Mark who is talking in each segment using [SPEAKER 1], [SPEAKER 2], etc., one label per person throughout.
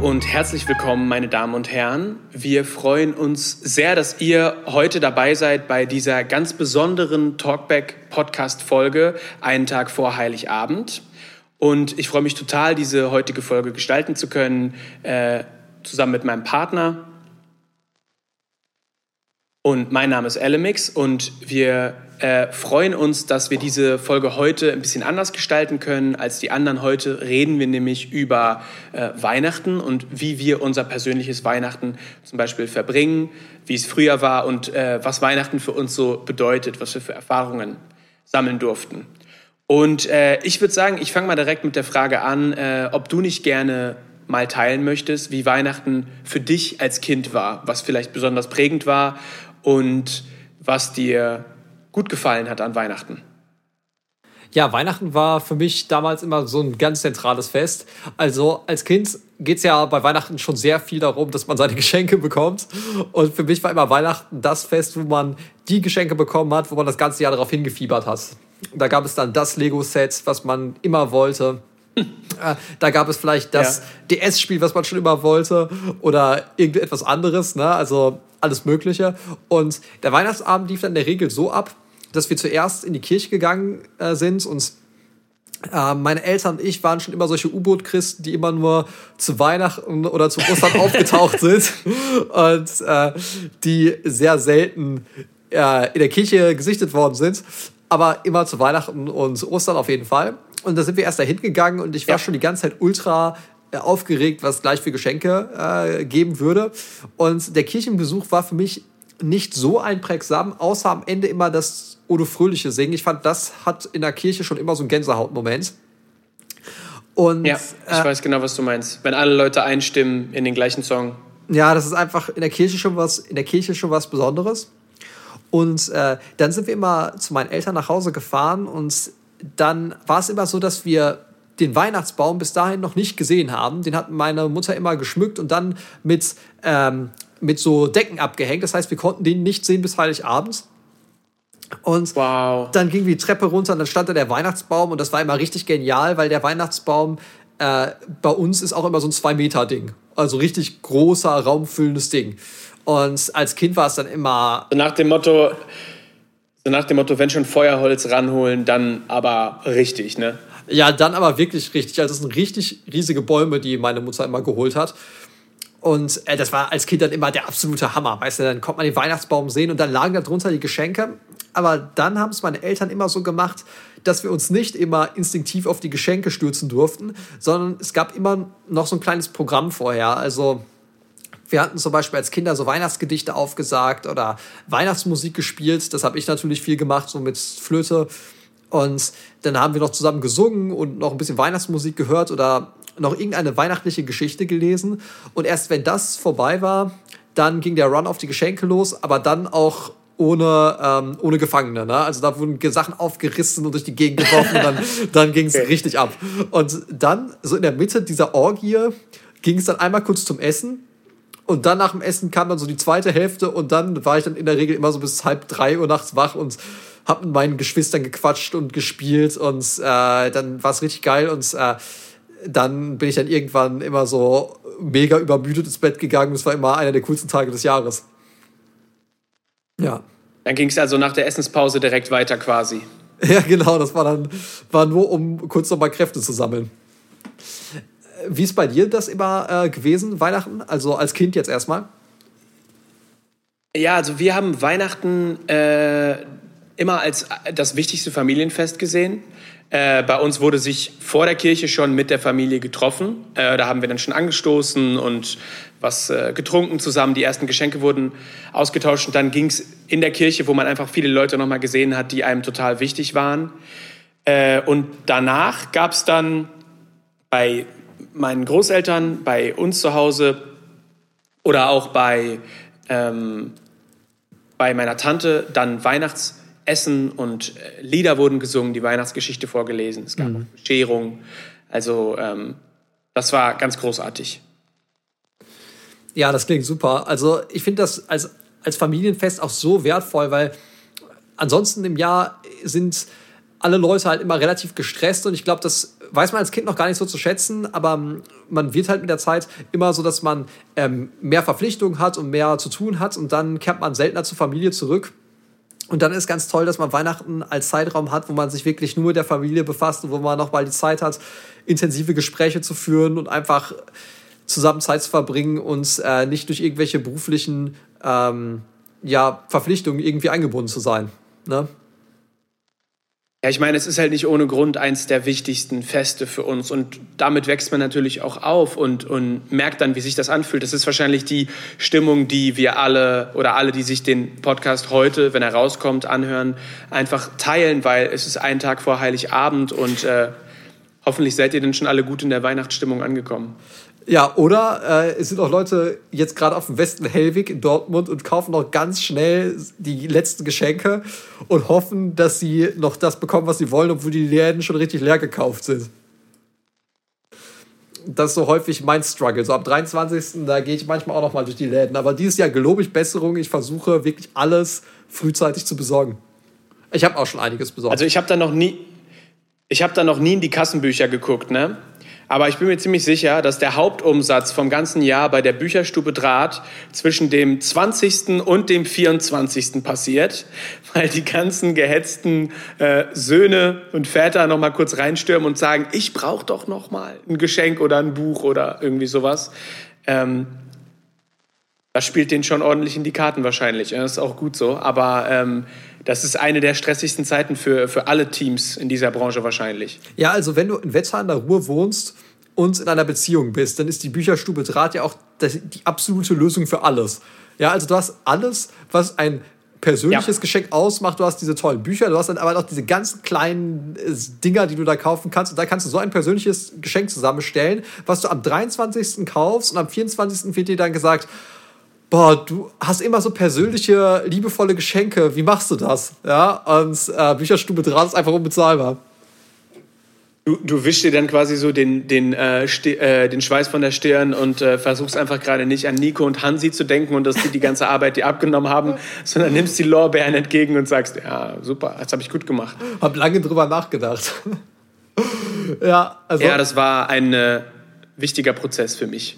[SPEAKER 1] Und herzlich willkommen, meine Damen und Herren. Wir freuen uns sehr, dass ihr heute dabei seid bei dieser ganz besonderen Talkback-Podcast-Folge, einen Tag vor Heiligabend. Und ich freue mich total, diese heutige Folge gestalten zu können, äh, zusammen mit meinem Partner. Und mein Name ist Elemix und wir äh, freuen uns, dass wir diese Folge heute ein bisschen anders gestalten können als die anderen. Heute reden wir nämlich über äh, Weihnachten und wie wir unser persönliches Weihnachten zum Beispiel verbringen, wie es früher war und äh, was Weihnachten für uns so bedeutet, was wir für Erfahrungen sammeln durften. Und äh, ich würde sagen, ich fange mal direkt mit der Frage an, äh, ob du nicht gerne mal teilen möchtest, wie Weihnachten für dich als Kind war, was vielleicht besonders prägend war und was dir gut gefallen hat an Weihnachten?
[SPEAKER 2] Ja, Weihnachten war für mich damals immer so ein ganz zentrales Fest. Also als Kind geht es ja bei Weihnachten schon sehr viel darum, dass man seine Geschenke bekommt. Und für mich war immer Weihnachten das Fest, wo man die Geschenke bekommen hat, wo man das ganze Jahr darauf hingefiebert hat. Da gab es dann das Lego-Set, was man immer wollte. Äh, da gab es vielleicht das ja. DS-Spiel, was man schon immer wollte, oder irgendetwas anderes, ne? Also alles Mögliche. Und der Weihnachtsabend lief dann in der Regel so ab, dass wir zuerst in die Kirche gegangen äh, sind und äh, meine Eltern und ich waren schon immer solche U-Boot-Christen, die immer nur zu Weihnachten oder zu Ostern aufgetaucht sind und äh, die sehr selten äh, in der Kirche gesichtet worden sind, aber immer zu Weihnachten und Ostern auf jeden Fall. Und da sind wir erst dahin gegangen und ich war ja. schon die ganze Zeit ultra aufgeregt, was gleich für Geschenke äh, geben würde. Und der Kirchenbesuch war für mich nicht so einprägsam, außer am Ende immer das Odo Fröhliche singen. Ich fand, das hat in der Kirche schon immer so einen Gänsehautmoment.
[SPEAKER 1] Und, ja, ich äh, weiß genau, was du meinst. Wenn alle Leute einstimmen in den gleichen Song.
[SPEAKER 2] Ja, das ist einfach in der Kirche schon was, in der Kirche schon was Besonderes. Und äh, dann sind wir immer zu meinen Eltern nach Hause gefahren und dann war es immer so, dass wir den Weihnachtsbaum bis dahin noch nicht gesehen haben. Den hat meine Mutter immer geschmückt und dann mit, ähm, mit so Decken abgehängt. Das heißt, wir konnten den nicht sehen bis Heiligabend. Und wow. dann ging die Treppe runter und dann stand da der Weihnachtsbaum und das war immer richtig genial, weil der Weihnachtsbaum äh, bei uns ist auch immer so ein Zwei-Meter-Ding. Also richtig großer, raumfüllendes Ding. Und als Kind war es dann immer.
[SPEAKER 1] Nach dem Motto, so nach dem Motto, wenn schon Feuerholz ranholen, dann aber richtig, ne?
[SPEAKER 2] Ja, dann aber wirklich richtig. Also, das sind richtig riesige Bäume, die meine Mutter immer geholt hat. Und äh, das war als Kind dann immer der absolute Hammer. Weißt du, dann konnte man den Weihnachtsbaum sehen und dann lagen da drunter die Geschenke. Aber dann haben es meine Eltern immer so gemacht, dass wir uns nicht immer instinktiv auf die Geschenke stürzen durften, sondern es gab immer noch so ein kleines Programm vorher. Also wir hatten zum Beispiel als Kinder so Weihnachtsgedichte aufgesagt oder Weihnachtsmusik gespielt. Das habe ich natürlich viel gemacht, so mit Flöte. Und dann haben wir noch zusammen gesungen und noch ein bisschen Weihnachtsmusik gehört oder noch irgendeine weihnachtliche Geschichte gelesen. Und erst wenn das vorbei war, dann ging der Run auf die Geschenke los, aber dann auch ohne, ähm, ohne Gefangene. Ne? Also da wurden Sachen aufgerissen und durch die Gegend geworfen und dann, dann ging es okay. richtig ab. Und dann, so in der Mitte dieser Orgie, ging es dann einmal kurz zum Essen. Und dann nach dem Essen kam dann so die zweite Hälfte und dann war ich dann in der Regel immer so bis halb drei Uhr nachts wach und hab mit meinen Geschwistern gequatscht und gespielt und äh, dann war es richtig geil und äh, dann bin ich dann irgendwann immer so mega übermüdet ins Bett gegangen. Das war immer einer der coolsten Tage des Jahres.
[SPEAKER 1] Ja. Dann ging es also nach der Essenspause direkt weiter quasi.
[SPEAKER 2] Ja, genau. Das war dann war nur, um kurz nochmal Kräfte zu sammeln. Wie ist bei dir das immer äh, gewesen, Weihnachten? Also als Kind jetzt erstmal?
[SPEAKER 1] Ja, also wir haben Weihnachten äh, immer als das wichtigste Familienfest gesehen. Äh, bei uns wurde sich vor der Kirche schon mit der Familie getroffen. Äh, da haben wir dann schon angestoßen und was äh, getrunken zusammen. Die ersten Geschenke wurden ausgetauscht und dann ging es in der Kirche, wo man einfach viele Leute nochmal gesehen hat, die einem total wichtig waren. Äh, und danach gab es dann bei meinen Großeltern, bei uns zu Hause oder auch bei, ähm, bei meiner Tante dann Weihnachts Essen und äh, Lieder wurden gesungen, die Weihnachtsgeschichte vorgelesen, es gab mhm. Bescherung. Also ähm, das war ganz großartig.
[SPEAKER 2] Ja, das klingt super. Also ich finde das als, als Familienfest auch so wertvoll, weil ansonsten im Jahr sind alle Leute halt immer relativ gestresst und ich glaube, das weiß man als Kind noch gar nicht so zu schätzen, aber man wird halt mit der Zeit immer so, dass man ähm, mehr Verpflichtungen hat und mehr zu tun hat und dann kehrt man seltener zur Familie zurück. Und dann ist ganz toll, dass man Weihnachten als Zeitraum hat, wo man sich wirklich nur mit der Familie befasst und wo man noch mal die Zeit hat, intensive Gespräche zu führen und einfach zusammen Zeit zu verbringen und äh, nicht durch irgendwelche beruflichen ähm, ja, Verpflichtungen irgendwie eingebunden zu sein. Ne?
[SPEAKER 1] Ja, ich meine, es ist halt nicht ohne Grund eins der wichtigsten Feste für uns. Und damit wächst man natürlich auch auf und, und merkt dann, wie sich das anfühlt. Das ist wahrscheinlich die Stimmung, die wir alle oder alle, die sich den Podcast heute, wenn er rauskommt, anhören, einfach teilen, weil es ist ein Tag vor Heiligabend und äh, hoffentlich seid ihr dann schon alle gut in der Weihnachtsstimmung angekommen.
[SPEAKER 2] Ja, oder äh, es sind auch Leute jetzt gerade auf dem Westen Hellwig in Dortmund und kaufen noch ganz schnell die letzten Geschenke und hoffen, dass sie noch das bekommen, was sie wollen, obwohl die Läden schon richtig leer gekauft sind. Das ist so häufig mein Struggle. So am 23. da gehe ich manchmal auch noch mal durch die Läden. Aber dieses Jahr gelobe ich Besserung. Ich versuche wirklich alles frühzeitig zu besorgen. Ich habe auch schon einiges besorgt.
[SPEAKER 1] Also ich habe da noch nie, ich habe da noch nie in die Kassenbücher geguckt, ne? Aber ich bin mir ziemlich sicher, dass der Hauptumsatz vom ganzen Jahr bei der Bücherstube Draht zwischen dem 20. und dem 24. passiert, weil die ganzen gehetzten äh, Söhne und Väter noch mal kurz reinstürmen und sagen, ich brauche doch noch mal ein Geschenk oder ein Buch oder irgendwie sowas. Ähm, das spielt den schon ordentlich in die Karten wahrscheinlich. Das ist auch gut so. Aber ähm, das ist eine der stressigsten Zeiten für, für alle Teams in dieser Branche wahrscheinlich.
[SPEAKER 2] Ja, also wenn du in Wetzlar in der Ruhr wohnst und in einer Beziehung bist, dann ist die Bücherstube Draht ja auch die absolute Lösung für alles. Ja, also du hast alles, was ein persönliches ja. Geschenk ausmacht. Du hast diese tollen Bücher, du hast dann aber auch diese ganz kleinen äh, Dinger, die du da kaufen kannst. Und da kannst du so ein persönliches Geschenk zusammenstellen, was du am 23. kaufst und am 24. wird dir dann gesagt, boah, du hast immer so persönliche, liebevolle Geschenke. Wie machst du das? Ja, und äh, Bücherstube dran ist einfach unbezahlbar.
[SPEAKER 1] Du, du wischst dir dann quasi so den, den, äh, äh, den Schweiß von der Stirn und äh, versuchst einfach gerade nicht an Nico und Hansi zu denken und dass die die ganze Arbeit dir abgenommen haben, sondern nimmst die Lorbeeren entgegen und sagst, ja, super, das habe ich gut gemacht.
[SPEAKER 2] Hab lange drüber nachgedacht.
[SPEAKER 1] ja, also. Ja, das war ein äh, wichtiger Prozess für mich.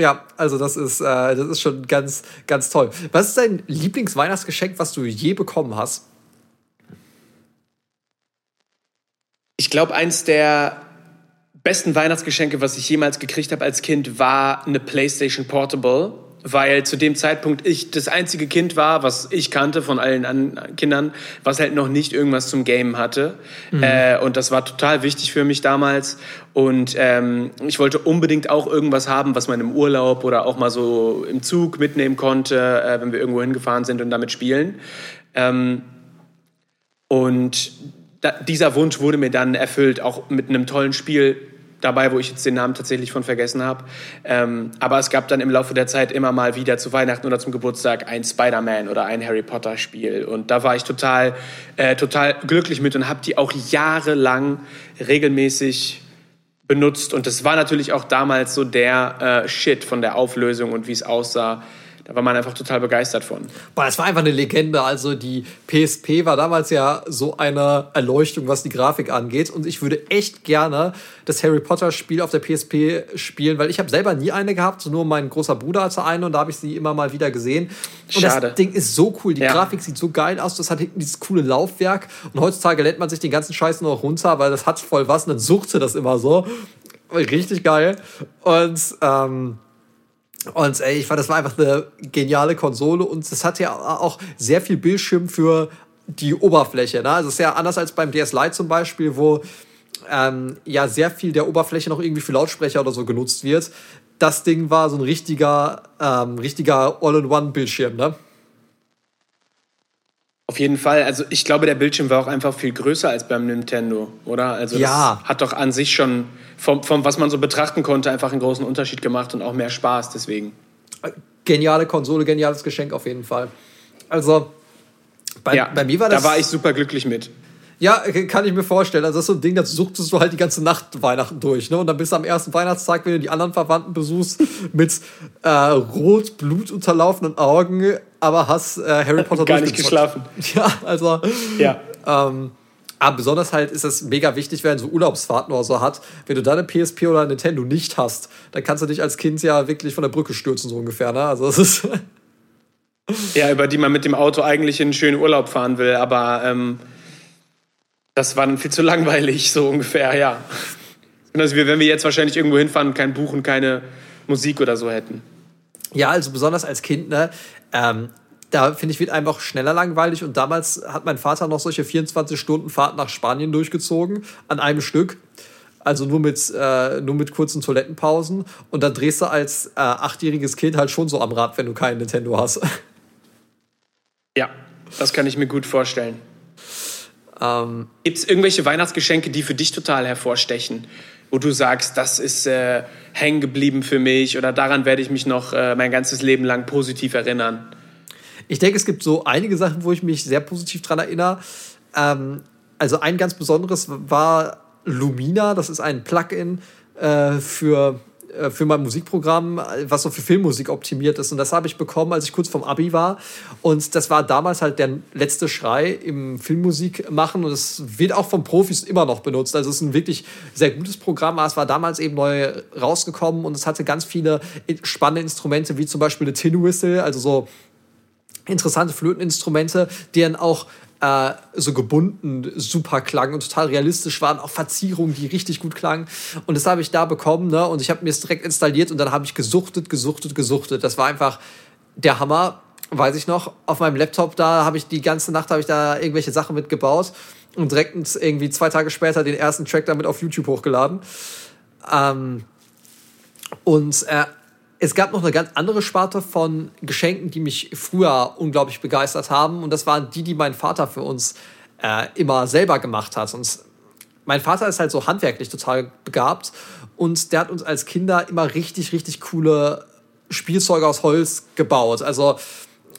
[SPEAKER 2] Ja, also das ist, äh, das ist schon ganz, ganz toll. Was ist dein Lieblingsweihnachtsgeschenk, was du je bekommen hast?
[SPEAKER 1] Ich glaube, eins der besten Weihnachtsgeschenke, was ich jemals gekriegt habe als Kind, war eine PlayStation Portable weil zu dem Zeitpunkt ich das einzige Kind war, was ich kannte von allen anderen Kindern, was halt noch nicht irgendwas zum Game hatte. Mhm. Äh, und das war total wichtig für mich damals. Und ähm, ich wollte unbedingt auch irgendwas haben, was man im Urlaub oder auch mal so im Zug mitnehmen konnte, äh, wenn wir irgendwo hingefahren sind und damit spielen. Ähm, und da, dieser Wunsch wurde mir dann erfüllt, auch mit einem tollen Spiel dabei, wo ich jetzt den Namen tatsächlich von vergessen habe. Ähm, aber es gab dann im Laufe der Zeit immer mal wieder zu Weihnachten oder zum Geburtstag ein Spider-Man oder ein Harry Potter Spiel. Und da war ich total, äh, total glücklich mit und habe die auch jahrelang regelmäßig benutzt. Und das war natürlich auch damals so der äh, Shit von der Auflösung und wie es aussah. Da war man einfach total begeistert von.
[SPEAKER 2] Boah, das war einfach eine Legende. Also die PSP war damals ja so eine Erleuchtung, was die Grafik angeht. Und ich würde echt gerne das Harry Potter Spiel auf der PSP spielen, weil ich habe selber nie eine gehabt. Nur mein großer Bruder hatte eine und da habe ich sie immer mal wieder gesehen. Und Schade. das Ding ist so cool. Die ja. Grafik sieht so geil aus. Das hat hinten dieses coole Laufwerk. Und heutzutage lädt man sich den ganzen Scheiß nur noch runter, weil das hat voll was. Und dann suchte das immer so. Richtig geil. Und ähm, und ey, ich fand, das war einfach eine geniale Konsole und es hat ja auch sehr viel Bildschirm für die Oberfläche. Ne? Also es ist ja anders als beim DS Lite zum Beispiel, wo ähm, ja sehr viel der Oberfläche noch irgendwie für Lautsprecher oder so genutzt wird. Das Ding war so ein richtiger, ähm, richtiger All-in-One-Bildschirm, ne?
[SPEAKER 1] Auf jeden Fall. Also ich glaube, der Bildschirm war auch einfach viel größer als beim Nintendo, oder? Also ja. hat doch an sich schon vom, vom, was man so betrachten konnte, einfach einen großen Unterschied gemacht und auch mehr Spaß deswegen.
[SPEAKER 2] Geniale Konsole, geniales Geschenk auf jeden Fall. Also
[SPEAKER 1] bei, ja, bei mir war das. Da war ich super glücklich mit.
[SPEAKER 2] Ja, kann ich mir vorstellen. Also das ist so ein Ding, das suchtest du halt die ganze Nacht Weihnachten durch. Ne? Und dann bist du am ersten Weihnachtstag, wenn du die anderen Verwandten besuchst, mit äh, rot, blutunterlaufenden Augen, aber hast äh, Harry Potter
[SPEAKER 1] Gar nicht geschlafen.
[SPEAKER 2] Ja, also. Ja. Ähm, Aber besonders halt ist es mega wichtig, wenn du so Urlaubsfahrten oder so hat. Wenn du da eine PSP oder eine Nintendo nicht hast, dann kannst du dich als Kind ja wirklich von der Brücke stürzen, so ungefähr. Ne? Also es ist.
[SPEAKER 1] ja, über die man mit dem Auto eigentlich in einen schönen Urlaub fahren will, aber ähm, das war dann viel zu langweilig, so ungefähr, ja. Also wenn wir jetzt wahrscheinlich irgendwo hinfahren und kein Buch und keine Musik oder so hätten.
[SPEAKER 2] Ja, also besonders als Kind, ne? Ähm, da finde ich, wird einfach schneller langweilig. Und damals hat mein Vater noch solche 24-Stunden-Fahrten nach Spanien durchgezogen, an einem Stück. Also nur mit, äh, nur mit kurzen Toilettenpausen. Und dann drehst du als äh, achtjähriges Kind halt schon so am Rad, wenn du keinen Nintendo hast.
[SPEAKER 1] Ja, das kann ich mir gut vorstellen.
[SPEAKER 2] Ähm,
[SPEAKER 1] Gibt es irgendwelche Weihnachtsgeschenke, die für dich total hervorstechen? Wo du sagst, das ist äh, hängen geblieben für mich oder daran werde ich mich noch äh, mein ganzes Leben lang positiv erinnern?
[SPEAKER 2] Ich denke, es gibt so einige Sachen, wo ich mich sehr positiv dran erinnere. Ähm, also ein ganz besonderes war Lumina, das ist ein Plugin äh, für für mein Musikprogramm, was so für Filmmusik optimiert ist. Und das habe ich bekommen, als ich kurz vom Abi war. Und das war damals halt der letzte Schrei im Filmmusik machen. Und es wird auch von Profis immer noch benutzt. Also es ist ein wirklich sehr gutes Programm. Aber es war damals eben neu rausgekommen und es hatte ganz viele spannende Instrumente, wie zum Beispiel eine Tin Whistle, also so interessante Flöteninstrumente, die dann auch äh, so gebunden super klangen und total realistisch waren, auch Verzierungen, die richtig gut klangen. Und das habe ich da bekommen, ne? Und ich habe mir es direkt installiert und dann habe ich gesuchtet, gesuchtet, gesuchtet. Das war einfach der Hammer, weiß ich noch. Auf meinem Laptop da habe ich die ganze Nacht habe ich da irgendwelche Sachen mitgebaut und direkt irgendwie zwei Tage später den ersten Track damit auf YouTube hochgeladen. Ähm, und äh, es gab noch eine ganz andere Sparte von Geschenken, die mich früher unglaublich begeistert haben. Und das waren die, die mein Vater für uns äh, immer selber gemacht hat. Und mein Vater ist halt so handwerklich total begabt. Und der hat uns als Kinder immer richtig, richtig coole Spielzeuge aus Holz gebaut. Also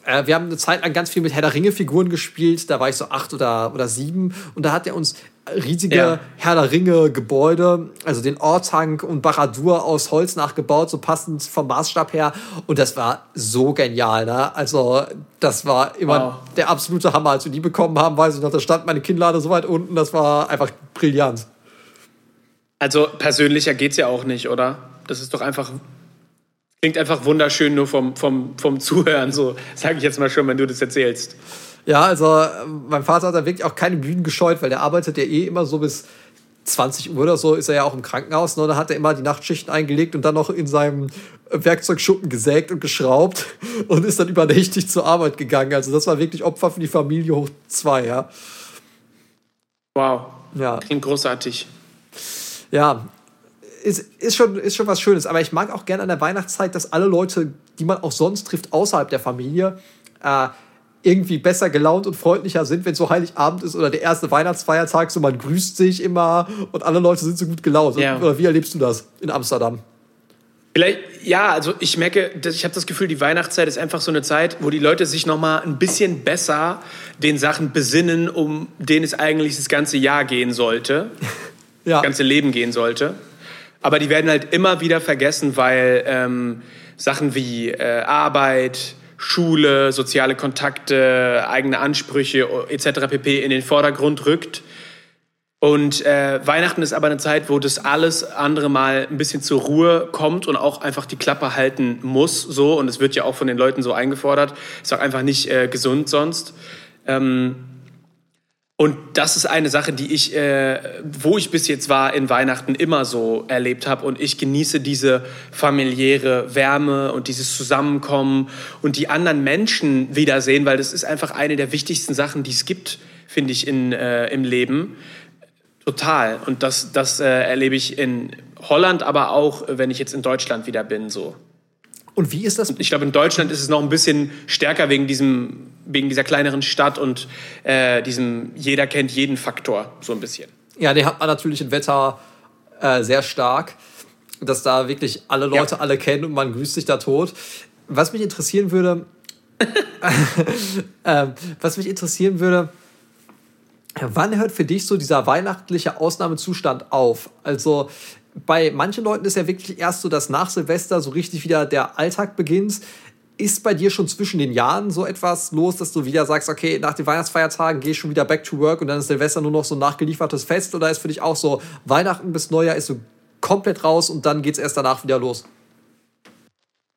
[SPEAKER 2] äh, wir haben eine Zeit lang ganz viel mit Herr der Ringe-Figuren gespielt. Da war ich so acht oder, oder sieben. Und da hat er uns riesige ja. Herr der Ringe Gebäude, also den Ortank und Baradur aus Holz nachgebaut, so passend vom Maßstab her. Und das war so genial, ne? Also, das war immer wow. der absolute Hammer. Als wir die bekommen haben, weiß ich noch, da stand meine Kinnlade so weit unten, das war einfach brillant.
[SPEAKER 1] Also, persönlicher geht's ja auch nicht, oder? Das ist doch einfach Klingt einfach wunderschön nur vom, vom, vom Zuhören, so sage ich jetzt mal schon, wenn du das erzählst.
[SPEAKER 2] Ja, also mein Vater hat da wirklich auch keine Bühnen gescheut, weil der arbeitet ja eh immer so bis 20 Uhr oder so, ist er ja auch im Krankenhaus. Ne? Da hat er immer die Nachtschichten eingelegt und dann noch in seinem Werkzeugschuppen gesägt und geschraubt und ist dann übernächtig zur Arbeit gegangen. Also das war wirklich Opfer für die Familie hoch zwei, ja.
[SPEAKER 1] Wow. Ja. Klingt großartig.
[SPEAKER 2] Ja, ist, ist, schon, ist schon was Schönes. Aber ich mag auch gerne an der Weihnachtszeit, dass alle Leute, die man auch sonst trifft, außerhalb der Familie, äh, irgendwie besser gelaunt und freundlicher sind, wenn es so Heiligabend ist oder der erste Weihnachtsfeiertag, so man grüßt sich immer und alle Leute sind so gut gelaunt. Ja. Oder wie erlebst du das in Amsterdam?
[SPEAKER 1] Vielleicht, ja, also ich merke, ich habe das Gefühl, die Weihnachtszeit ist einfach so eine Zeit, wo die Leute sich noch mal ein bisschen besser den Sachen besinnen, um denen es eigentlich das ganze Jahr gehen sollte, ja. das ganze Leben gehen sollte. Aber die werden halt immer wieder vergessen, weil ähm, Sachen wie äh, Arbeit, Schule, soziale Kontakte, eigene Ansprüche etc. pp. in den Vordergrund rückt. Und äh, Weihnachten ist aber eine Zeit, wo das alles andere mal ein bisschen zur Ruhe kommt und auch einfach die Klappe halten muss. So und es wird ja auch von den Leuten so eingefordert. Ist auch einfach nicht äh, gesund sonst. Ähm, und das ist eine Sache, die ich, äh, wo ich bis jetzt war, in Weihnachten immer so erlebt habe. Und ich genieße diese familiäre Wärme und dieses Zusammenkommen und die anderen Menschen wiedersehen, weil das ist einfach eine der wichtigsten Sachen, die es gibt, finde ich, in, äh, im Leben. Total. Und das, das äh, erlebe ich in Holland, aber auch, wenn ich jetzt in Deutschland wieder bin, so.
[SPEAKER 2] Und wie ist das?
[SPEAKER 1] Ich glaube, in Deutschland ist es noch ein bisschen stärker wegen, diesem, wegen dieser kleineren Stadt und äh, diesem jeder kennt jeden Faktor so ein bisschen.
[SPEAKER 2] Ja, den hat man natürlich im Wetter äh, sehr stark, dass da wirklich alle Leute ja. alle kennen und man grüßt sich da tot. Was mich interessieren würde, äh, was mich interessieren würde, wann hört für dich so dieser weihnachtliche Ausnahmezustand auf? Also bei manchen Leuten ist ja wirklich erst so, dass nach Silvester so richtig wieder der Alltag beginnt. ist bei dir schon zwischen den Jahren so etwas los, dass du wieder sagst, okay, nach den Weihnachtsfeiertagen gehe ich schon wieder back to work und dann ist Silvester nur noch so ein nachgeliefertes Fest? Oder ist für dich auch so, Weihnachten bis Neujahr ist so komplett raus und dann geht es erst danach wieder los?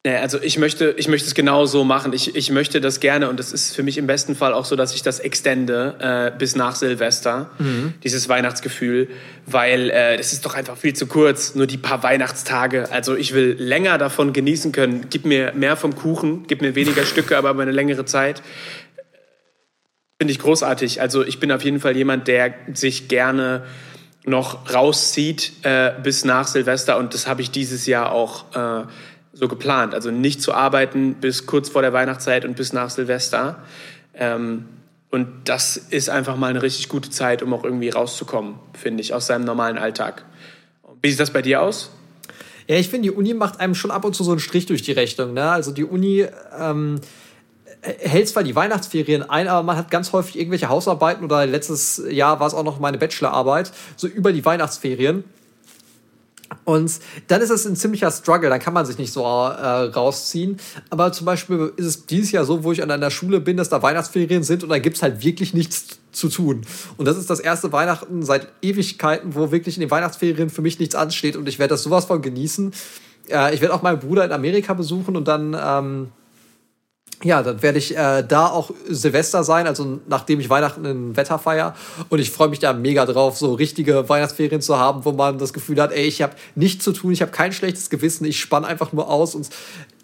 [SPEAKER 1] Nee, also ich möchte, ich möchte es genau so machen. Ich, ich möchte das gerne und es ist für mich im besten Fall auch so, dass ich das extende äh, bis nach Silvester, mhm. dieses Weihnachtsgefühl, weil äh, das ist doch einfach viel zu kurz, nur die paar Weihnachtstage. Also ich will länger davon genießen können. Gib mir mehr vom Kuchen, gib mir weniger Stücke, aber eine längere Zeit. Finde ich großartig. Also ich bin auf jeden Fall jemand, der sich gerne noch rauszieht äh, bis nach Silvester und das habe ich dieses Jahr auch äh, so geplant. Also nicht zu arbeiten bis kurz vor der Weihnachtszeit und bis nach Silvester. Ähm, und das ist einfach mal eine richtig gute Zeit, um auch irgendwie rauszukommen, finde ich, aus seinem normalen Alltag. Wie sieht das bei dir aus?
[SPEAKER 2] Ja, ich finde, die Uni macht einem schon ab und zu so einen Strich durch die Rechnung. Ne? Also die Uni ähm, hält zwar die Weihnachtsferien ein, aber man hat ganz häufig irgendwelche Hausarbeiten oder letztes Jahr war es auch noch meine Bachelorarbeit, so über die Weihnachtsferien. Und dann ist es ein ziemlicher Struggle, dann kann man sich nicht so äh, rausziehen. Aber zum Beispiel ist es dieses Jahr so, wo ich an einer Schule bin, dass da Weihnachtsferien sind und da gibt es halt wirklich nichts zu tun. Und das ist das erste Weihnachten seit Ewigkeiten, wo wirklich in den Weihnachtsferien für mich nichts ansteht und ich werde das sowas von genießen. Äh, ich werde auch meinen Bruder in Amerika besuchen und dann. Ähm, ja, dann werde ich äh, da auch Silvester sein, also nachdem ich Weihnachten in Wetter feier. Und ich freue mich da mega drauf, so richtige Weihnachtsferien zu haben, wo man das Gefühl hat, ey, ich habe nichts zu tun, ich habe kein schlechtes Gewissen, ich spann einfach nur aus und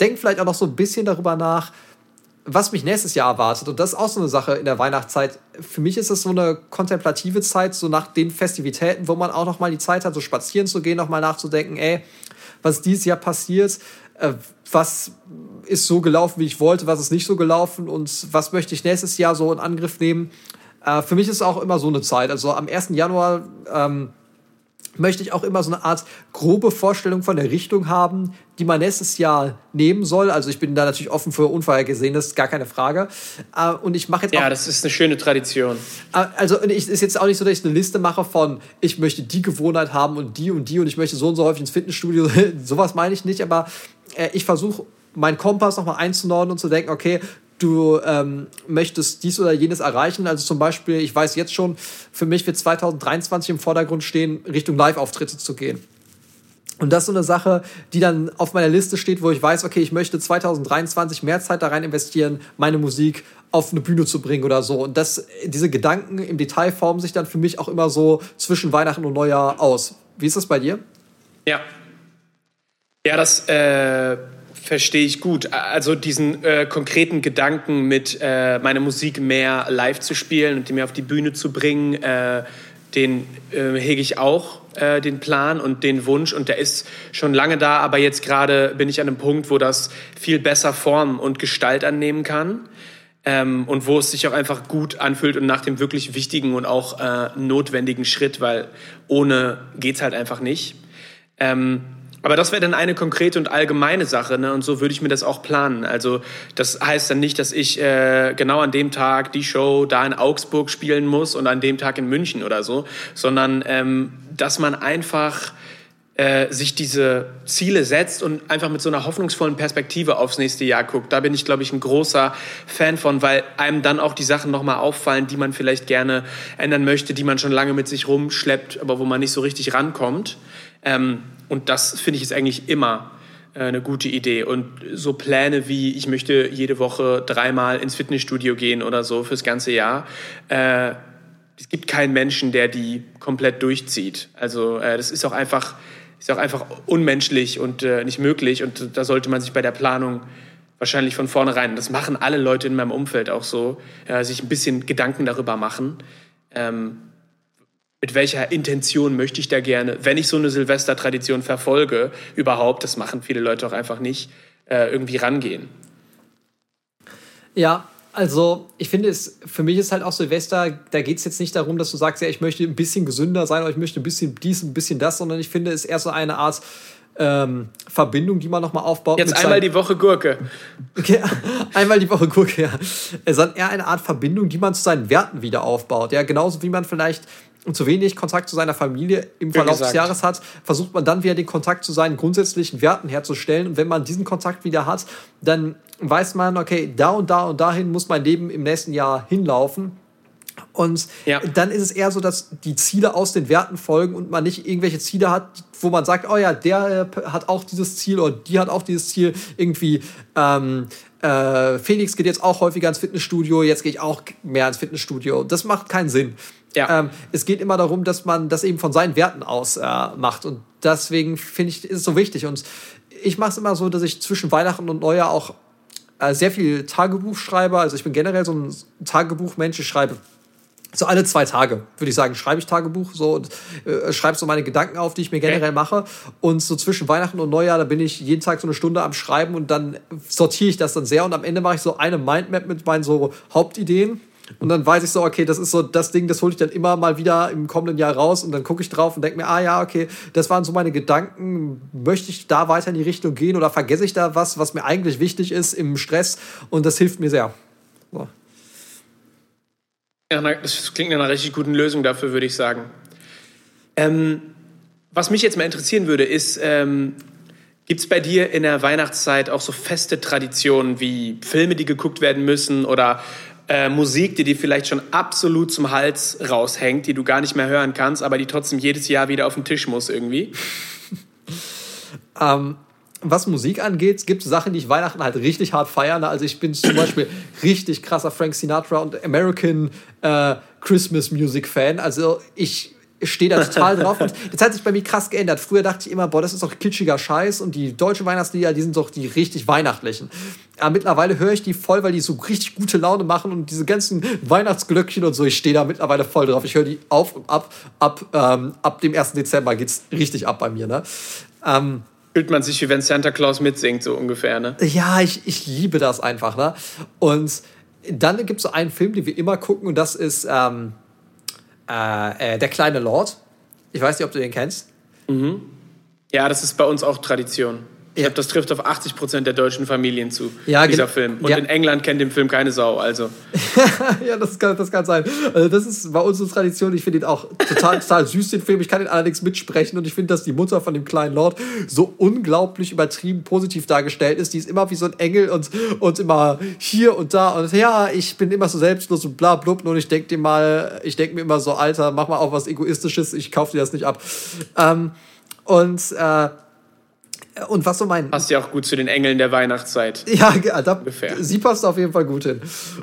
[SPEAKER 2] denke vielleicht auch noch so ein bisschen darüber nach, was mich nächstes Jahr erwartet. Und das ist auch so eine Sache in der Weihnachtszeit. Für mich ist es so eine kontemplative Zeit, so nach den Festivitäten, wo man auch noch mal die Zeit hat, so spazieren zu gehen, noch mal nachzudenken, ey, was dieses Jahr passiert, äh, was ist so gelaufen, wie ich wollte, was ist nicht so gelaufen und was möchte ich nächstes Jahr so in Angriff nehmen. Äh, für mich ist auch immer so eine Zeit. Also am 1. Januar ähm, möchte ich auch immer so eine Art grobe Vorstellung von der Richtung haben, die man nächstes Jahr nehmen soll. Also ich bin da natürlich offen für Unvorhergesehenes, gar keine Frage. Äh, und ich mache jetzt
[SPEAKER 1] Ja, das ist eine schöne Tradition.
[SPEAKER 2] Äh, also es ist jetzt auch nicht so, dass ich eine Liste mache von, ich möchte die Gewohnheit haben und die und die und ich möchte so und so häufig ins Fitnessstudio. Sowas meine ich nicht, aber äh, ich versuche meinen Kompass nochmal einzunordnen und zu denken, okay, du ähm, möchtest dies oder jenes erreichen. Also zum Beispiel, ich weiß jetzt schon, für mich wird 2023 im Vordergrund stehen, Richtung Live-Auftritte zu gehen. Und das ist so eine Sache, die dann auf meiner Liste steht, wo ich weiß, okay, ich möchte 2023 mehr Zeit da rein investieren, meine Musik auf eine Bühne zu bringen oder so. Und das, diese Gedanken im Detail formen sich dann für mich auch immer so zwischen Weihnachten und Neujahr aus. Wie ist das bei dir?
[SPEAKER 1] Ja. Ja, das äh, verstehe ich gut. Also diesen äh, konkreten Gedanken mit äh, meine Musik mehr live zu spielen und die mehr auf die Bühne zu bringen, äh, den äh, hege ich auch, äh, den Plan und den Wunsch. Und der ist schon lange da, aber jetzt gerade bin ich an einem Punkt, wo das viel besser Form und Gestalt annehmen kann. Ähm, und wo es sich auch einfach gut anfühlt und nach dem wirklich wichtigen und auch äh, notwendigen Schritt, weil ohne geht's halt einfach nicht. Ähm, aber das wäre dann eine konkrete und allgemeine Sache, ne? Und so würde ich mir das auch planen. Also das heißt dann nicht, dass ich äh, genau an dem Tag die Show da in Augsburg spielen muss und an dem Tag in München oder so, sondern ähm, dass man einfach äh, sich diese Ziele setzt und einfach mit so einer hoffnungsvollen Perspektive aufs nächste Jahr guckt. Da bin ich, glaube ich, ein großer Fan von, weil einem dann auch die Sachen nochmal auffallen, die man vielleicht gerne ändern möchte, die man schon lange mit sich rumschleppt, aber wo man nicht so richtig rankommt. Ähm, und das finde ich ist eigentlich immer äh, eine gute Idee. Und so Pläne wie, ich möchte jede Woche dreimal ins Fitnessstudio gehen oder so fürs ganze Jahr. Äh, es gibt keinen Menschen, der die komplett durchzieht. Also äh, das ist auch einfach, ist auch einfach unmenschlich und äh, nicht möglich. Und da sollte man sich bei der Planung wahrscheinlich von vornherein, das machen alle Leute in meinem Umfeld auch so, äh, sich ein bisschen Gedanken darüber machen. Ähm, mit welcher Intention möchte ich da gerne, wenn ich so eine Silvestertradition verfolge, überhaupt, das machen viele Leute auch einfach nicht, äh, irgendwie rangehen.
[SPEAKER 2] Ja, also ich finde es, für mich ist halt auch Silvester, da geht es jetzt nicht darum, dass du sagst, ja, ich möchte ein bisschen gesünder sein oder ich möchte ein bisschen dies, ein bisschen das, sondern ich finde es eher so eine Art ähm, Verbindung, die man nochmal aufbaut.
[SPEAKER 1] Jetzt einmal die Woche Gurke.
[SPEAKER 2] Okay, einmal die Woche Gurke, ja. Es ist eher eine Art Verbindung, die man zu seinen Werten wieder aufbaut. Ja, genauso wie man vielleicht zu wenig Kontakt zu seiner Familie im Verlauf des Jahres hat, versucht man dann wieder den Kontakt zu seinen grundsätzlichen Werten herzustellen. Und wenn man diesen Kontakt wieder hat, dann weiß man, okay, da und da und dahin muss mein Leben im nächsten Jahr hinlaufen. Und ja. dann ist es eher so, dass die Ziele aus den Werten folgen und man nicht irgendwelche Ziele hat, wo man sagt, oh ja, der äh, hat auch dieses Ziel oder die hat auch dieses Ziel. Irgendwie, ähm, äh, Felix geht jetzt auch häufiger ins Fitnessstudio, jetzt gehe ich auch mehr ins Fitnessstudio. Das macht keinen Sinn. Ja. Ähm, es geht immer darum, dass man das eben von seinen Werten aus äh, macht. Und deswegen finde ich, ist es so wichtig. Und ich mache es immer so, dass ich zwischen Weihnachten und Neujahr auch äh, sehr viel Tagebuch schreibe. Also ich bin generell so ein Tagebuchmensch. Ich schreibe so alle zwei Tage, würde ich sagen, schreibe ich Tagebuch so und äh, schreibe so meine Gedanken auf, die ich mir generell okay. mache. Und so zwischen Weihnachten und Neujahr, da bin ich jeden Tag so eine Stunde am Schreiben und dann sortiere ich das dann sehr. Und am Ende mache ich so eine Mindmap mit meinen so Hauptideen. Und dann weiß ich so, okay, das ist so das Ding, das hole ich dann immer mal wieder im kommenden Jahr raus und dann gucke ich drauf und denke mir, ah ja, okay, das waren so meine Gedanken. Möchte ich da weiter in die Richtung gehen oder vergesse ich da was, was mir eigentlich wichtig ist im Stress? Und das hilft mir sehr. So.
[SPEAKER 1] Ja, das klingt nach einer richtig guten Lösung dafür, würde ich sagen. Ähm, was mich jetzt mal interessieren würde, ist, ähm, gibt es bei dir in der Weihnachtszeit auch so feste Traditionen wie Filme, die geguckt werden müssen oder äh, Musik, die dir vielleicht schon absolut zum Hals raushängt, die du gar nicht mehr hören kannst, aber die trotzdem jedes Jahr wieder auf den Tisch muss irgendwie?
[SPEAKER 2] ähm, was Musik angeht, gibt es Sachen, die ich Weihnachten halt richtig hart feiern. Also ich bin zum Beispiel richtig krasser Frank Sinatra und American äh, Christmas Music Fan. Also ich stehe da total drauf. Und das hat sich bei mir krass geändert. Früher dachte ich immer, boah, das ist doch kitschiger Scheiß und die deutschen Weihnachtslieder, die sind doch die richtig weihnachtlichen. Aber mittlerweile höre ich die voll, weil die so richtig gute Laune machen und diese ganzen Weihnachtsglöckchen und so, ich stehe da mittlerweile voll drauf. Ich höre die auf und ab. Ab, ähm, ab dem 1. Dezember geht es richtig ab bei mir. Ne? Ähm,
[SPEAKER 1] Fühlt man sich wie wenn Santa Claus mitsingt, so ungefähr, ne?
[SPEAKER 2] Ja, ich, ich liebe das einfach, ne? Und dann gibt es so einen Film, den wir immer gucken, und das ist ähm, äh, äh, Der kleine Lord. Ich weiß nicht, ob du den kennst.
[SPEAKER 1] Mhm. Ja, das ist bei uns auch Tradition. Ich glaube, das trifft auf 80 Prozent der deutschen Familien zu, ja, dieser Film. Und ja. in England kennt den Film keine Sau, also.
[SPEAKER 2] ja, das kann, das kann sein. Also das ist bei uns eine Tradition. Ich finde ihn auch total, total süß, den Film. Ich kann ihn allerdings mitsprechen und ich finde, dass die Mutter von dem kleinen Lord so unglaublich übertrieben positiv dargestellt ist. Die ist immer wie so ein Engel und, und immer hier und da und ja, ich bin immer so selbstlos und bla blub. Und ich denke mal, ich denke mir immer so, Alter, mach mal auch was Egoistisches, ich kaufe dir das nicht ab. Ähm, und äh, und was so mein.
[SPEAKER 1] Passt ja auch gut zu den Engeln der Weihnachtszeit.
[SPEAKER 2] Ja, da, Ungefähr. sie passt auf jeden Fall gut hin.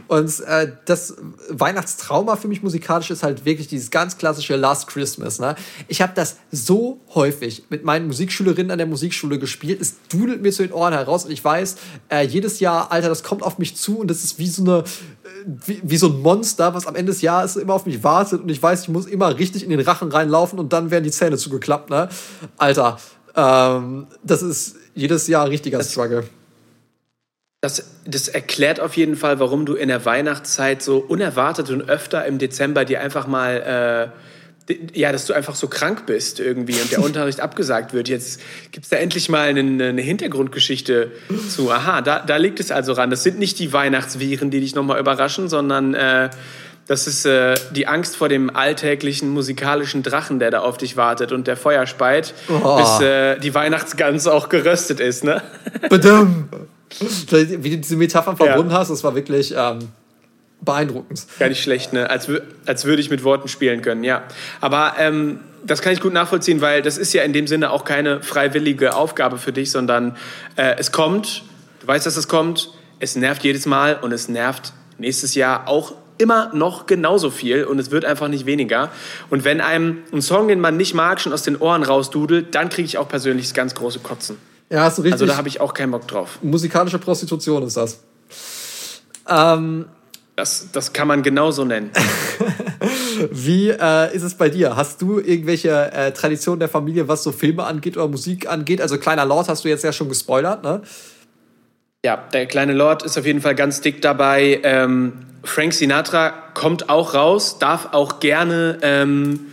[SPEAKER 2] Und äh, das Weihnachtstrauma für mich musikalisch ist halt wirklich dieses ganz klassische Last Christmas. Ne? Ich habe das so häufig mit meinen Musikschülerinnen an der Musikschule gespielt. Es dudelt mir zu den Ohren heraus und ich weiß, äh, jedes Jahr, Alter, das kommt auf mich zu und das ist wie so eine. Äh, wie, wie so ein Monster, was am Ende des Jahres immer auf mich wartet und ich weiß, ich muss immer richtig in den Rachen reinlaufen und dann werden die Zähne zugeklappt, ne? Alter, ähm, das ist jedes Jahr ein richtiger das, Struggle.
[SPEAKER 1] Das, das erklärt auf jeden Fall, warum du in der Weihnachtszeit so unerwartet und öfter im Dezember dir einfach mal, äh, ja, dass du einfach so krank bist irgendwie und der Unterricht abgesagt wird. Jetzt gibt es da endlich mal eine, eine, Hintergrundgeschichte zu. Aha, da, da liegt es also ran. Das sind nicht die Weihnachtsviren, die dich nochmal überraschen, sondern äh, das ist äh, die Angst vor dem alltäglichen musikalischen Drachen, der da auf dich wartet und der Feuer speit, oh. bis äh, die Weihnachtsgans auch geröstet ist, ne?
[SPEAKER 2] Badum. Wie du diese Metaphern verbunden ja. hast, das war wirklich ähm, beeindruckend.
[SPEAKER 1] Gar nicht schlecht, ne? Als, als würde ich mit Worten spielen können, ja. Aber ähm, das kann ich gut nachvollziehen, weil das ist ja in dem Sinne auch keine freiwillige Aufgabe für dich, sondern äh, es kommt, du weißt, dass es kommt, es nervt jedes Mal und es nervt nächstes Jahr auch immer noch genauso viel und es wird einfach nicht weniger. Und wenn einem ein Song, den man nicht mag, schon aus den Ohren rausdudelt, dann kriege ich auch persönlich das ganz große Kotzen.
[SPEAKER 2] Ja, hast du richtig.
[SPEAKER 1] Also da habe ich auch keinen Bock drauf.
[SPEAKER 2] Musikalische Prostitution ist das. Ähm,
[SPEAKER 1] das, das kann man genauso nennen.
[SPEAKER 2] Wie äh, ist es bei dir? Hast du irgendwelche äh, Traditionen der Familie, was so Filme angeht oder Musik angeht? Also kleiner Lord hast du jetzt ja schon gespoilert, ne?
[SPEAKER 1] Ja, der kleine Lord ist auf jeden Fall ganz dick dabei. Ähm, Frank Sinatra kommt auch raus, darf auch gerne ähm,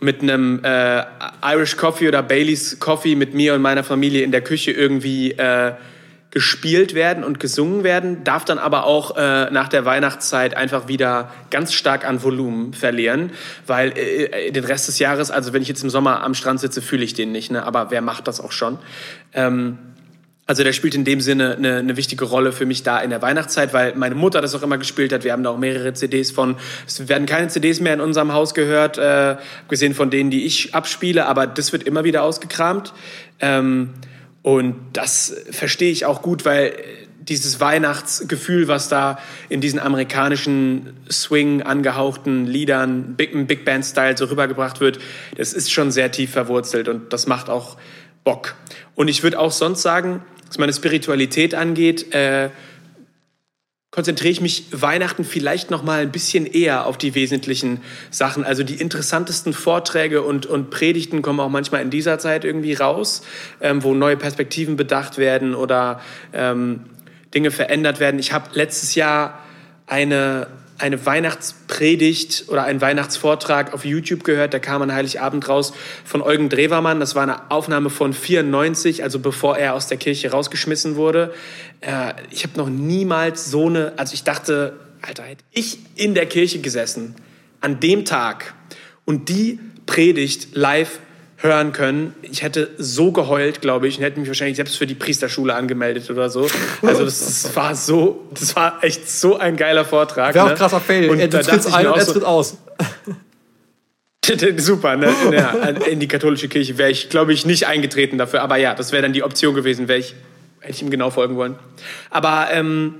[SPEAKER 1] mit einem äh, Irish Coffee oder Baileys Coffee mit mir und meiner Familie in der Küche irgendwie äh, gespielt werden und gesungen werden, darf dann aber auch äh, nach der Weihnachtszeit einfach wieder ganz stark an Volumen verlieren, weil äh, den Rest des Jahres, also wenn ich jetzt im Sommer am Strand sitze, fühle ich den nicht, ne? aber wer macht das auch schon? Ähm, Also der spielt in dem Sinne eine, eine, wichtige Rolle für mich da in der Weihnachtszeit, weil meine Mutter das auch immer gespielt hat. Wir haben da auch mehrere CDs von. Es werden keine CDs mehr in unserem Haus gehört, äh, gesehen von denen, die ich abspiele, aber das wird immer wieder ausgekramt. Ähm, und das verstehe ich auch gut, weil dieses Weihnachtsgefühl, was da in diesen amerikanischen Swing angehauchten Liedern, Big, Big Band Style so rübergebracht wird, das ist schon sehr tief verwurzelt und das macht auch Bock. Und ich würde auch sonst sagen, was meine Spiritualität angeht, äh, konzentriere ich mich Weihnachten vielleicht noch mal ein bisschen eher auf die wesentlichen Sachen. Also die interessantesten Vorträge und, und Predigten kommen auch manchmal in dieser Zeit irgendwie raus, ähm, wo neue Perspektiven bedacht werden oder ähm, Dinge verändert werden. Ich habe letztes Jahr eine eine Weihnachtspredigt oder einen Weihnachtsvortrag auf YouTube gehört, der kam an Heiligabend raus von Eugen Drewermann. Das war eine Aufnahme von 94, also bevor er aus der Kirche rausgeschmissen wurde. Äh, ich habe noch niemals so eine, also ich dachte, Alter, hätte ich in der Kirche gesessen an dem Tag und die Predigt live hören können. Ich hätte so geheult, glaube ich, und hätte mich wahrscheinlich selbst für die Priesterschule angemeldet oder so. Also das, das war so, das war echt so ein geiler Vortrag.
[SPEAKER 2] Wäre ne? auch krasser Fail. Und er tritt ein und er tritt aus.
[SPEAKER 1] Super, ne? Ja, in die katholische Kirche wäre ich, glaube ich, nicht eingetreten dafür. Aber ja, das wäre dann die Option gewesen, wäre ich, hätte ich ihm genau folgen wollen. Aber ähm,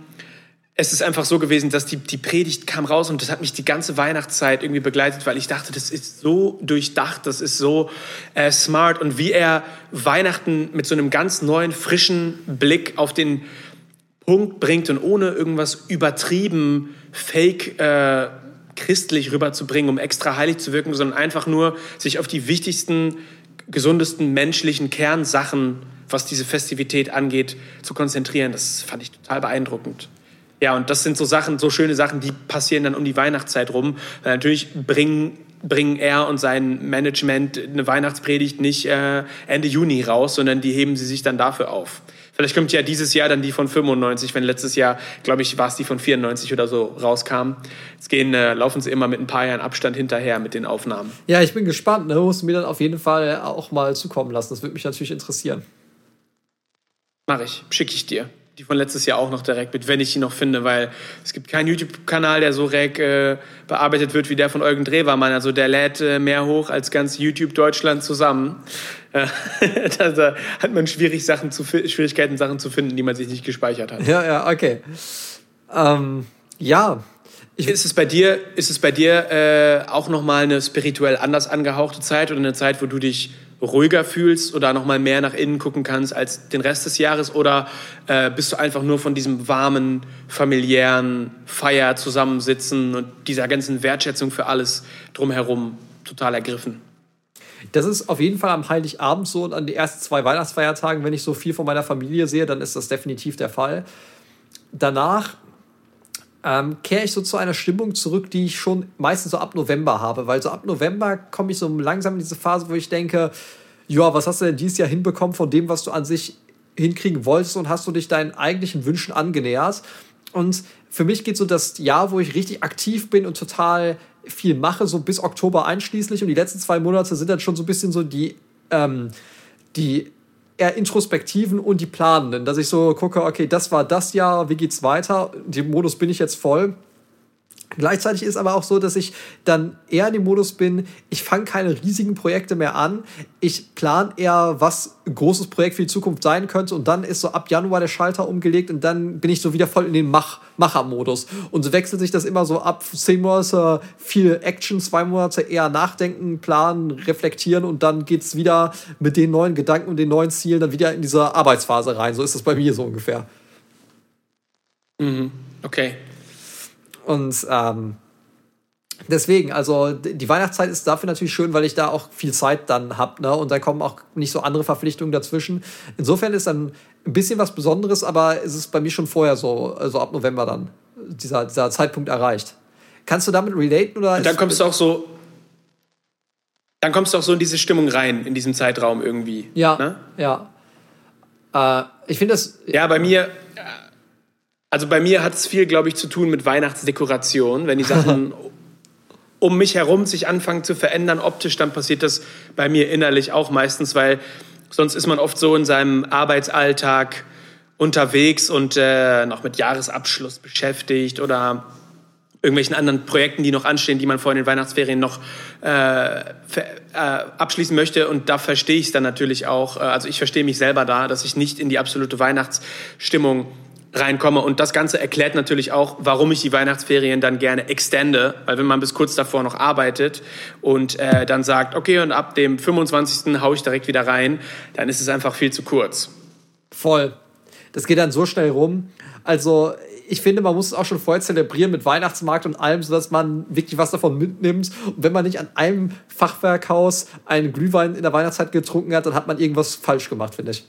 [SPEAKER 1] es ist einfach so gewesen, dass die, die Predigt kam raus und das hat mich die ganze Weihnachtszeit irgendwie begleitet, weil ich dachte, das ist so durchdacht, das ist so äh, smart und wie er Weihnachten mit so einem ganz neuen, frischen Blick auf den Punkt bringt und ohne irgendwas übertrieben, fake, äh, christlich rüberzubringen, um extra heilig zu wirken, sondern einfach nur sich auf die wichtigsten, gesundesten menschlichen Kernsachen, was diese Festivität angeht, zu konzentrieren. Das fand ich total beeindruckend. Ja, und das sind so Sachen, so schöne Sachen, die passieren dann um die Weihnachtszeit rum. Weil natürlich bringen, bringen er und sein Management eine Weihnachtspredigt nicht äh, Ende Juni raus, sondern die heben sie sich dann dafür auf. Vielleicht kommt ja dieses Jahr dann die von 95, wenn letztes Jahr, glaube ich, war es die von 94 oder so rauskam. Jetzt gehen, äh, laufen sie immer mit ein paar Jahren Abstand hinterher mit den Aufnahmen.
[SPEAKER 2] Ja, ich bin gespannt. Ne? Musst du mir dann auf jeden Fall auch mal zukommen lassen. Das würde mich natürlich interessieren.
[SPEAKER 1] Mach ich, schicke ich dir die von letztes Jahr auch noch direkt mit, wenn ich die noch finde, weil es gibt keinen YouTube-Kanal, der so reg äh, bearbeitet wird wie der von Eugen Drewermann. Also der lädt äh, mehr hoch als ganz YouTube Deutschland zusammen. Äh, da hat man schwierig Sachen zu, Schwierigkeiten, Sachen zu finden, die man sich nicht gespeichert hat.
[SPEAKER 2] Ja, ja, okay. Ähm, ja.
[SPEAKER 1] Ist es bei dir, ist es bei dir äh, auch nochmal eine spirituell anders angehauchte Zeit oder eine Zeit, wo du dich ruhiger fühlst oder noch mal mehr nach innen gucken kannst als den Rest des Jahres oder äh, bist du einfach nur von diesem warmen familiären Feier zusammensitzen und dieser ganzen Wertschätzung für alles drumherum total ergriffen?
[SPEAKER 2] Das ist auf jeden Fall am Heiligabend so und an den ersten zwei Weihnachtsfeiertagen, wenn ich so viel von meiner Familie sehe, dann ist das definitiv der Fall. Danach ähm, kehre ich so zu einer Stimmung zurück, die ich schon meistens so ab November habe, weil so ab November komme ich so langsam in diese Phase, wo ich denke, ja, was hast du denn dieses Jahr hinbekommen von dem, was du an sich hinkriegen wolltest und hast du dich deinen eigentlichen Wünschen angenähert? Und für mich geht so das Jahr, wo ich richtig aktiv bin und total viel mache, so bis Oktober einschließlich. Und die letzten zwei Monate sind dann schon so ein bisschen so die, ähm, die eher introspektiven und die planenden, dass ich so gucke, okay, das war das Jahr, wie geht's weiter? Den Modus bin ich jetzt voll. Gleichzeitig ist aber auch so, dass ich dann eher in dem Modus bin, ich fange keine riesigen Projekte mehr an. Ich plane eher, was ein großes Projekt für die Zukunft sein könnte. Und dann ist so ab Januar der Schalter umgelegt und dann bin ich so wieder voll in den Mach Macher-Modus. Und so wechselt sich das immer so ab. Zehn Monate viel Action, zwei Monate eher nachdenken, planen, reflektieren und dann geht es wieder mit den neuen Gedanken und den neuen Zielen dann wieder in diese Arbeitsphase rein. So ist es bei mir so ungefähr.
[SPEAKER 1] Mhm. Okay.
[SPEAKER 2] Und ähm, deswegen, also die Weihnachtszeit ist dafür natürlich schön, weil ich da auch viel Zeit dann habe, ne? Und da kommen auch nicht so andere Verpflichtungen dazwischen. Insofern ist dann ein bisschen was Besonderes, aber es ist bei mir schon vorher so, also ab November dann, dieser, dieser Zeitpunkt erreicht. Kannst du damit relaten oder?
[SPEAKER 1] Und dann kommst du auch so. Dann kommst du auch so in diese Stimmung rein, in diesem Zeitraum irgendwie.
[SPEAKER 2] Ja. Ne? Ja. Äh, ich finde das.
[SPEAKER 1] Ja, bei mir also bei mir hat es viel, glaube ich, zu tun mit Weihnachtsdekoration. Wenn die Sachen um mich herum sich anfangen zu verändern optisch, dann passiert das bei mir innerlich auch meistens, weil sonst ist man oft so in seinem Arbeitsalltag unterwegs und äh, noch mit Jahresabschluss beschäftigt oder irgendwelchen anderen Projekten, die noch anstehen, die man vor den Weihnachtsferien noch äh, äh, abschließen möchte. Und da verstehe ich es dann natürlich auch. Äh, also ich verstehe mich selber da, dass ich nicht in die absolute Weihnachtsstimmung reinkomme. Und das Ganze erklärt natürlich auch, warum ich die Weihnachtsferien dann gerne extende. Weil wenn man bis kurz davor noch arbeitet und äh, dann sagt, okay, und ab dem 25. haue ich direkt wieder rein, dann ist es einfach viel zu kurz.
[SPEAKER 2] Voll. Das geht dann so schnell rum. Also ich finde, man muss es auch schon vorher zelebrieren mit Weihnachtsmarkt und allem, sodass man wirklich was davon mitnimmt. Und wenn man nicht an einem Fachwerkhaus einen Glühwein in der Weihnachtszeit getrunken hat, dann hat man irgendwas falsch gemacht, finde ich.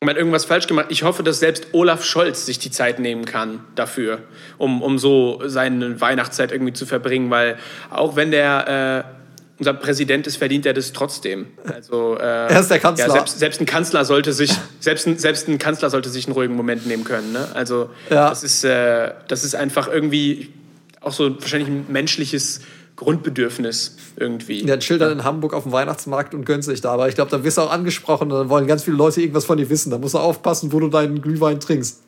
[SPEAKER 1] Man hat irgendwas falsch gemacht. Ich hoffe, dass selbst Olaf Scholz sich die Zeit nehmen kann dafür, um, um so seine Weihnachtszeit irgendwie zu verbringen, weil auch wenn der äh, unser Präsident ist, verdient er das trotzdem. Also, äh,
[SPEAKER 2] er ist der Kanzler.
[SPEAKER 1] Ja, selbst, selbst, ein Kanzler sollte sich, selbst ein, selbst ein Kanzler sollte sich einen ruhigen Moment nehmen können. Ne? Also ja. das, ist, äh, das ist einfach irgendwie auch so wahrscheinlich ein menschliches Grundbedürfnis irgendwie.
[SPEAKER 2] Ja, ein Schilder in Hamburg auf dem Weihnachtsmarkt und gönnt sich da. Aber ich glaube, da wirst du auch angesprochen und dann wollen ganz viele Leute irgendwas von dir wissen. Da musst du aufpassen, wo du deinen Glühwein trinkst.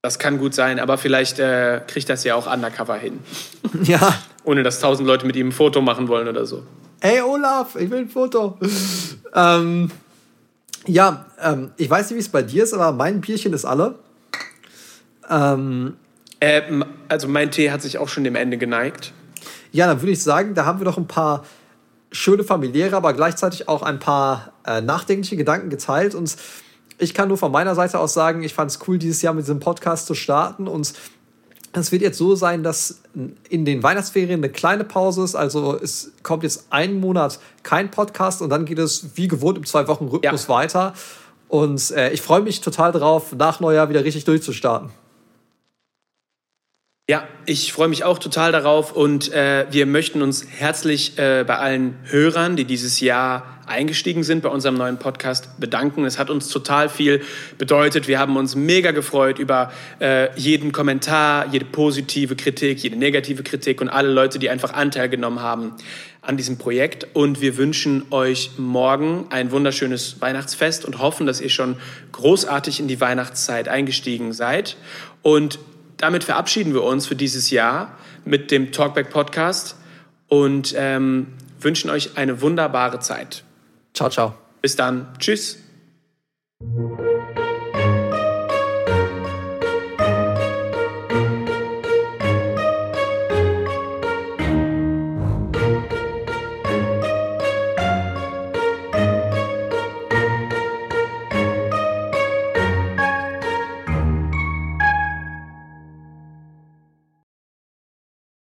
[SPEAKER 1] Das kann gut sein, aber vielleicht äh, kriegt das ja auch undercover hin.
[SPEAKER 2] Ja.
[SPEAKER 1] Ohne dass tausend Leute mit ihm ein Foto machen wollen oder so.
[SPEAKER 2] Ey, Olaf, ich will ein Foto. ähm, ja, ähm, ich weiß nicht, wie es bei dir ist, aber mein Bierchen ist alle.
[SPEAKER 1] Ähm, äh, also mein Tee hat sich auch schon dem Ende geneigt.
[SPEAKER 2] Ja, dann würde ich sagen, da haben wir doch ein paar schöne familiäre, aber gleichzeitig auch ein paar äh, nachdenkliche Gedanken geteilt. Und ich kann nur von meiner Seite aus sagen, ich fand es cool, dieses Jahr mit diesem Podcast zu starten. Und es wird jetzt so sein, dass in den Weihnachtsferien eine kleine Pause ist. Also es kommt jetzt einen Monat kein Podcast und dann geht es wie gewohnt im zwei Wochen Rhythmus ja. weiter. Und äh, ich freue mich total drauf, nach Neujahr wieder richtig durchzustarten.
[SPEAKER 1] Ja, ich freue mich auch total darauf und äh, wir möchten uns herzlich äh, bei allen Hörern, die dieses Jahr eingestiegen sind bei unserem neuen Podcast, bedanken. Es hat uns total viel bedeutet. Wir haben uns mega gefreut über äh, jeden Kommentar, jede positive Kritik, jede negative Kritik und alle Leute, die einfach Anteil genommen haben an diesem Projekt. Und wir wünschen euch morgen ein wunderschönes Weihnachtsfest und hoffen, dass ihr schon großartig in die Weihnachtszeit eingestiegen seid. Und damit verabschieden wir uns für dieses Jahr mit dem Talkback Podcast und ähm, wünschen euch eine wunderbare Zeit.
[SPEAKER 2] Ciao, ciao.
[SPEAKER 1] Bis dann. Tschüss.